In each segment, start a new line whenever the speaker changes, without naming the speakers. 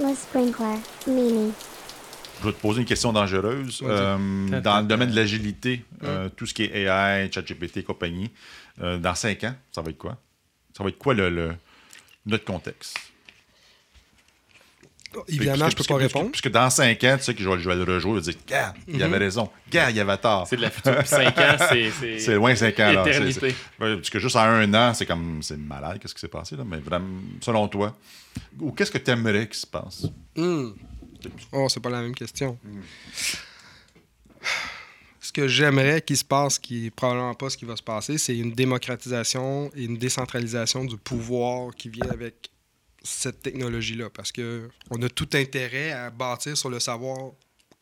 Le sprinkler, Mini.
Je vais te poser une question dangereuse. Euh, dans le domaine de l'agilité, euh, tout ce qui est AI, ChatGPT et compagnie, euh, dans cinq ans, ça va être quoi? Ça va être quoi le, le- notre contexte?
Évidemment, je peux
Puisque-
pas répondre.
Puisque dans cinq ans, tu sais que je vais, je vais le rejouer, je vais dire, Gars, il avait raison. Gars, il avait tort.
C'est de la future. Puis 5 ans, c'est. C'est
loin 5 ans. Là. Parce que juste en un an, c'est comme. C'est malade, qu'est-ce qui s'est passé, là. Mais vraiment, selon toi, ou qu'est-ce que tu aimerais qu'il se passe?
Hmm. Oh, c'est pas la même question. Ce que j'aimerais qu'il se passe, qui est probablement pas ce qui va se passer, c'est une démocratisation et une décentralisation du pouvoir qui vient avec cette technologie-là. Parce que on a tout intérêt à bâtir sur le savoir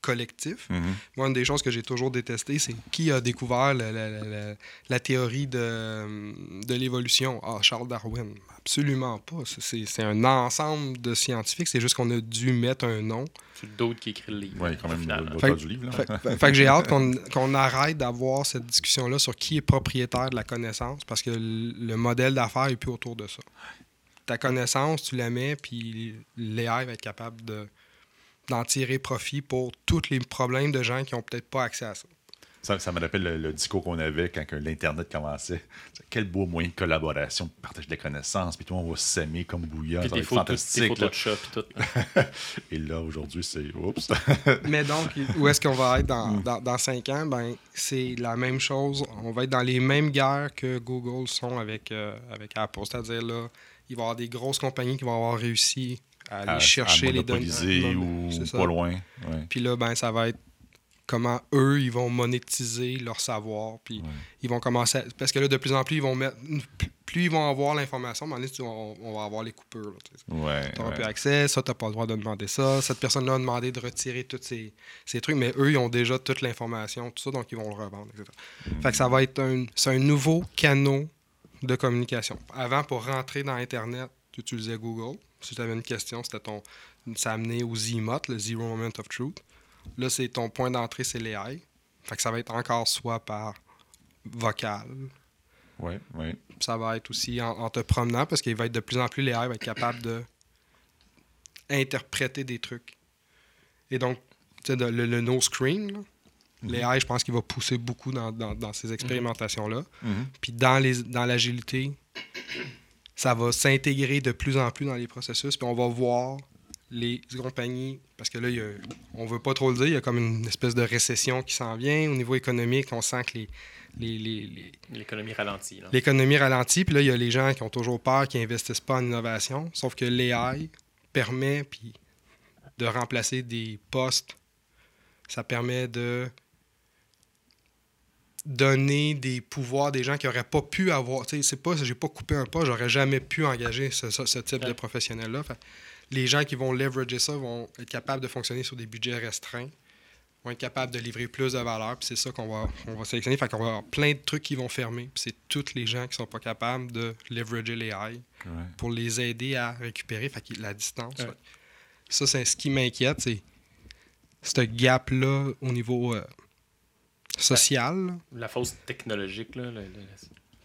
collectif.
Mhm.
Moi, une des choses que j'ai toujours détesté, c'est qui a découvert la, la- la- la- la théorie de, de l'évolution. Ah, Charles Darwin. Absolument pas. C'est- un ensemble de scientifiques. C'est juste qu'on a dû mettre un nom.
C'est d'autres qui écrit le livre.
Oui, quand même, l'auteur
Fait-
du livre. Là.
Fait, fait- fait que j'ai hâte qu'on qu'on arrête d'avoir cette discussion-là sur qui est propriétaire de la connaissance parce que le le modèle d'affaires est plus autour de ça. Ta connaissance, tu la mets, puis l'AI va être capable de- d'en tirer profit pour tous les problèmes de gens qui n'ont peut-être pas accès à ça.
Ça, ça me rappelle le, le discours qu'on avait quand l'Internet commençait. Quel beau moyen de collaboration, de partage des connaissances, puis tout le monde va s'aimer comme bouillant.
Puis
Ça va
des
être fantastique.
de puis tout.
là. Et là, aujourd'hui, c'est. Oups.
Mais donc, où est-ce qu'on va être dans, dans, dans cinq ans? Ben, c'est la même chose. On va être dans les mêmes guerres que Google sont avec, euh, avec Apple. C'est-à-dire, là, il va y avoir des grosses compagnies qui vont avoir réussi à aller
À-
chercher
à
les données.
ou pas loin. Ouais.
Puis là, ben, ça va être comment eux, ils vont monétiser leur savoir. Puis
Ouais.
ils vont commencer à- Parce que là, de plus en plus, ils vont mettre... plus- ils vont avoir l'information, on, on va avoir les coupures. là, tu sais.
Ouais,
Tu n'auras
ouais.
plus accès, ça, tu n'as pas le droit de demander ça. Cette personne-là a demandé de retirer tous ces, ces trucs, mais eux, ils ont déjà toute l'information, tout ça, donc ils vont le revendre, etc. Fait que ça va être un, c'est un nouveau canot de communication. Avant, pour rentrer dans Internet, tu utilisais Google. Si tu avais une question, c'était ton. Ça amenait au ZMOT, le Zero Moment of Truth. Là, c'est ton point d'entrée, c'est l'AI. Fait que ça va être encore soit par vocal,
Ouais, ouais.
ça va être aussi en, en te promenant parce qu'il va être de plus en plus l'AI va être capable de interpréter des trucs. Et donc, tu sais, le, le no screen, là, l'AI, je pense qu'il va pousser beaucoup dans, dans- dans ces expérimentations-là.
Mhm.
Puis dans les dans l'agilité, ça va s'intégrer de plus en plus dans les processus. Puis on va voir les compagnies, parce que là, il y a- on veut pas trop le dire, il y a comme une espèce de récession qui s'en vient. Au niveau économique, on sent que les, les, les- les-
L'économie ralentie. là.
l'économie ralentit, puis là, il y a les gens qui ont toujours peur, qui investissent pas en innovation. Sauf que l'AI permet puis, de remplacer des postes. Ça permet de donner des pouvoirs à des gens qui n'auraient pas pu avoir. Tu sais, c'est pas, j'ai pas coupé un pas, j'aurais jamais pu engager ce, ce- ce type de professionnel-là. Fait, les gens qui vont leverager ça vont être capables de fonctionner sur des budgets restreints, vont être capables de livrer plus de valeur, puis c'est ça qu'on va, on va sélectionner. Fait qu'on va avoir plein de trucs qui vont fermer, puis c'est tous les gens qui sont pas capables de leverager les AI
Ouais.
pour les aider à récupérer fait que la distance.
Ouais.
Ça, c'est ce qui m'inquiète, c'est ce gap-là au niveau euh, social. là.
La fausse technologique, là, le- le-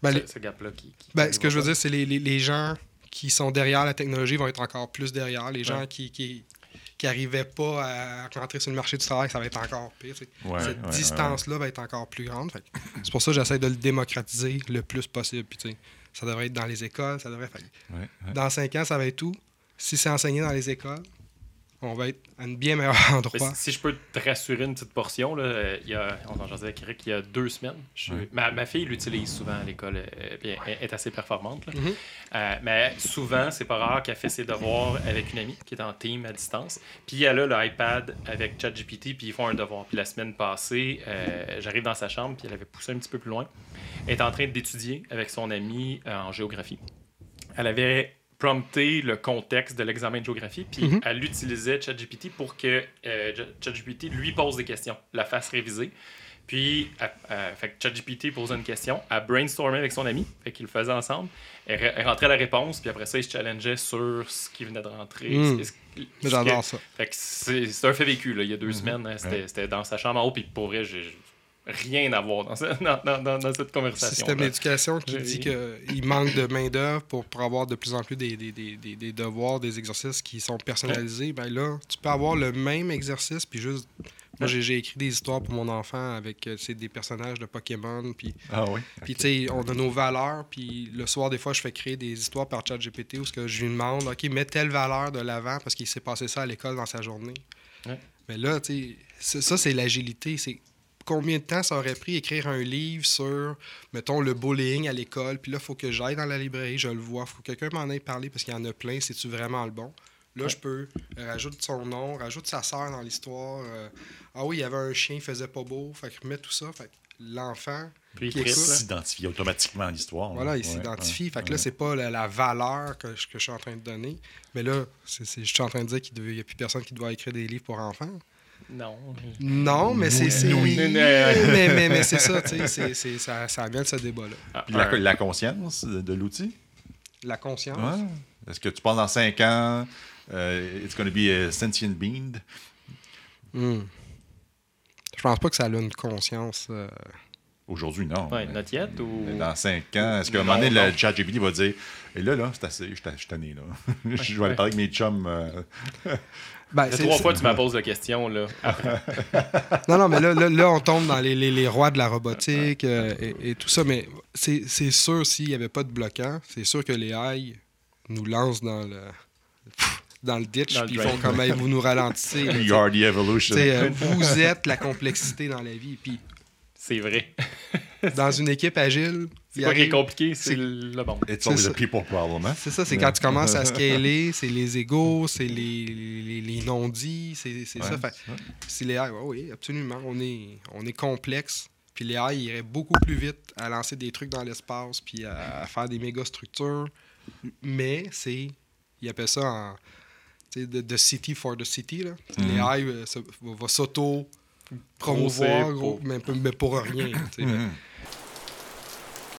Ben,
ce,
les-
ce gap-là qui, qui-
Ben, ce que je veux dire, c'est les, les, les gens qui sont derrière la technologie vont être encore plus derrière. Les gens
Ouais.
qui, qui, qui arrivaient pas à rentrer sur le marché du travail, ça va être encore pire.
Ouais,
Cette
ouais, ouais,
distance-là va être encore plus grande. C'est pour ça que j'essaie de le démocratiser le plus possible. Puis, tu sais, ça devrait être dans les écoles. Ça devrait... fait que
ouais, ouais.
Dans cinq ans, ça va être tout. Si c'est enseigné dans les écoles, on va être à un bien meilleur endroit.
si, si je peux te rassurer une petite portion, là, euh, il y a, on en avec Eric il y a deux semaines. je- ma, ma fille l'utilise souvent à l'école, euh, elle est assez performante. là.
Mhm.
Euh, mais souvent, c'est pas rare qu'elle fait ses devoirs avec une amie qui est en team à distance. Puis elle a l'iPad avec ChatGPT, puis ils font un devoir. Puis la semaine passée, j'arrive dans sa chambre, puis elle avait poussé un petit peu plus loin. Elle est en train d'étudier avec son ami euh, en géographie. Elle avait prompté le contexte de l'examen de géographie, puis
Mhm.
elle utilisait ChatGPT pour que euh, ChatGPT lui pose des questions, la fasse réviser. Puis, elle- elle- fait que ChatGPT posait une question, elle brainstormait avec son ami, fait qu'ils le faisaient ensemble. Elle, re- elle rentrait la réponse, puis après ça, il se challengeait sur ce qui venait de rentrer.
Mm.
ce- ce-
Mais
ce
j'adore
que-
ça.
Fait que c'est c'est un fait vécu, là, il y a deux semaines. hein, C'était
Ouais.
c'était dans sa chambre en haut, puis pour vrai, j'ai- rien à voir dans, ce- dans, dans- dans- dans cette conversation.
système d'éducation qui dit qu'il manque de main-d'œuvre pour, pour avoir de plus en plus des, des, des, des, des devoirs, des exercices qui sont personnalisés. Ben là, tu peux avoir le même exercice, puis juste. Moi, j'ai écrit des histoires pour mon enfant avec euh, des personnages de Pokémon, puis
Ah oui.
Puis, tu sais, on a nos valeurs. Puis, le soir, des fois, je fais créer des histoires par ChatGPT où ce que je lui demande, OK, mets telle valeur de l'avant parce qu'il s'est passé ça à l'école dans sa journée.
Ouais.
Mais là, tu sais, ça, ça, c'est l'agilité. C'est combien de temps ça aurait pris écrire un livre sur, mettons, le bullying à l'école. Puis là, il faut que j'aille dans la librairie, je le vois. faut que quelqu'un m'en ait parlé parce qu'il y en a plein. C'est-tu vraiment le bon? Là, je peux euh, rajoute son nom, rajoute sa sœur dans l'histoire. euh, ah oui, il y avait un chien, il faisait pas beau. Fait que remets tout ça. Fait que l'enfant,
Puis il.
S'identifie automatiquement à l'histoire.
voilà,
là.
il s'identifie.
ouais,
fait que là, c'est pas la, la valeur que, je- que je suis en train de donner. Mais là, c'est, c'est- je suis en train de dire qu'il n'y a plus personne qui doit écrire des livres pour enfants.
Non.
Non, mais c'est.
Oui.
oui. mais, mais, mais c'est ça, tu sais. ça, ça vient de ce débat-là.
Ah,
la, conscience de, de l'outil?
La conscience.
Ouais. Est-ce que tu penses dans 5 ans, euh, it's going to be a sentient being?
Hmm. Je pense pas que ça a une conscience. euh,
Aujourd'hui, non.
Ouais,
mais-
not yet ou.
Dans 5 ans, est-ce qu'à un moment donné, le chat GPT va dire Et là, là, c'est assez, je suis tanné, là. je vais aller parler avec mes chums. euh,
Ben, c'est-
trois fois que tu me poses la question, là.
Non, non, mais là, là, là, on tombe dans les, les- les rois de la robotique euh, et, et tout ça. Mais c'est c'est sûr, s'il n'y avait pas de bloquant, c'est sûr que les AI nous lancent dans le, dans le ditch, puis ils font comme Hey, vous nous ralentissez. là, sais.
are the evolution.
Euh, vous êtes la complexité dans la vie. Puis
C'est vrai.
dans une équipe agile,
C'est pas qui est compliqué, c'est le bon.
It's
c'est
only
ça.
the people problem, hein?
C'est ça, c'est quand tu commences à scaler, c'est les égaux, c'est les, les, les non-dits, c'est ça.
C'est
les AI, ouais, oui, absolument, on est, on est complexe. Puis les AI iraient beaucoup plus vite à lancer des trucs dans l'espace, puis à, à faire des méga structures. Mais c'est, ils appellent ça en, tu sais, de, de city for the city. Là.
Mhm.
Les AI euh, va s'auto promouvoir, gros,
pour-
mais, mais pour rien.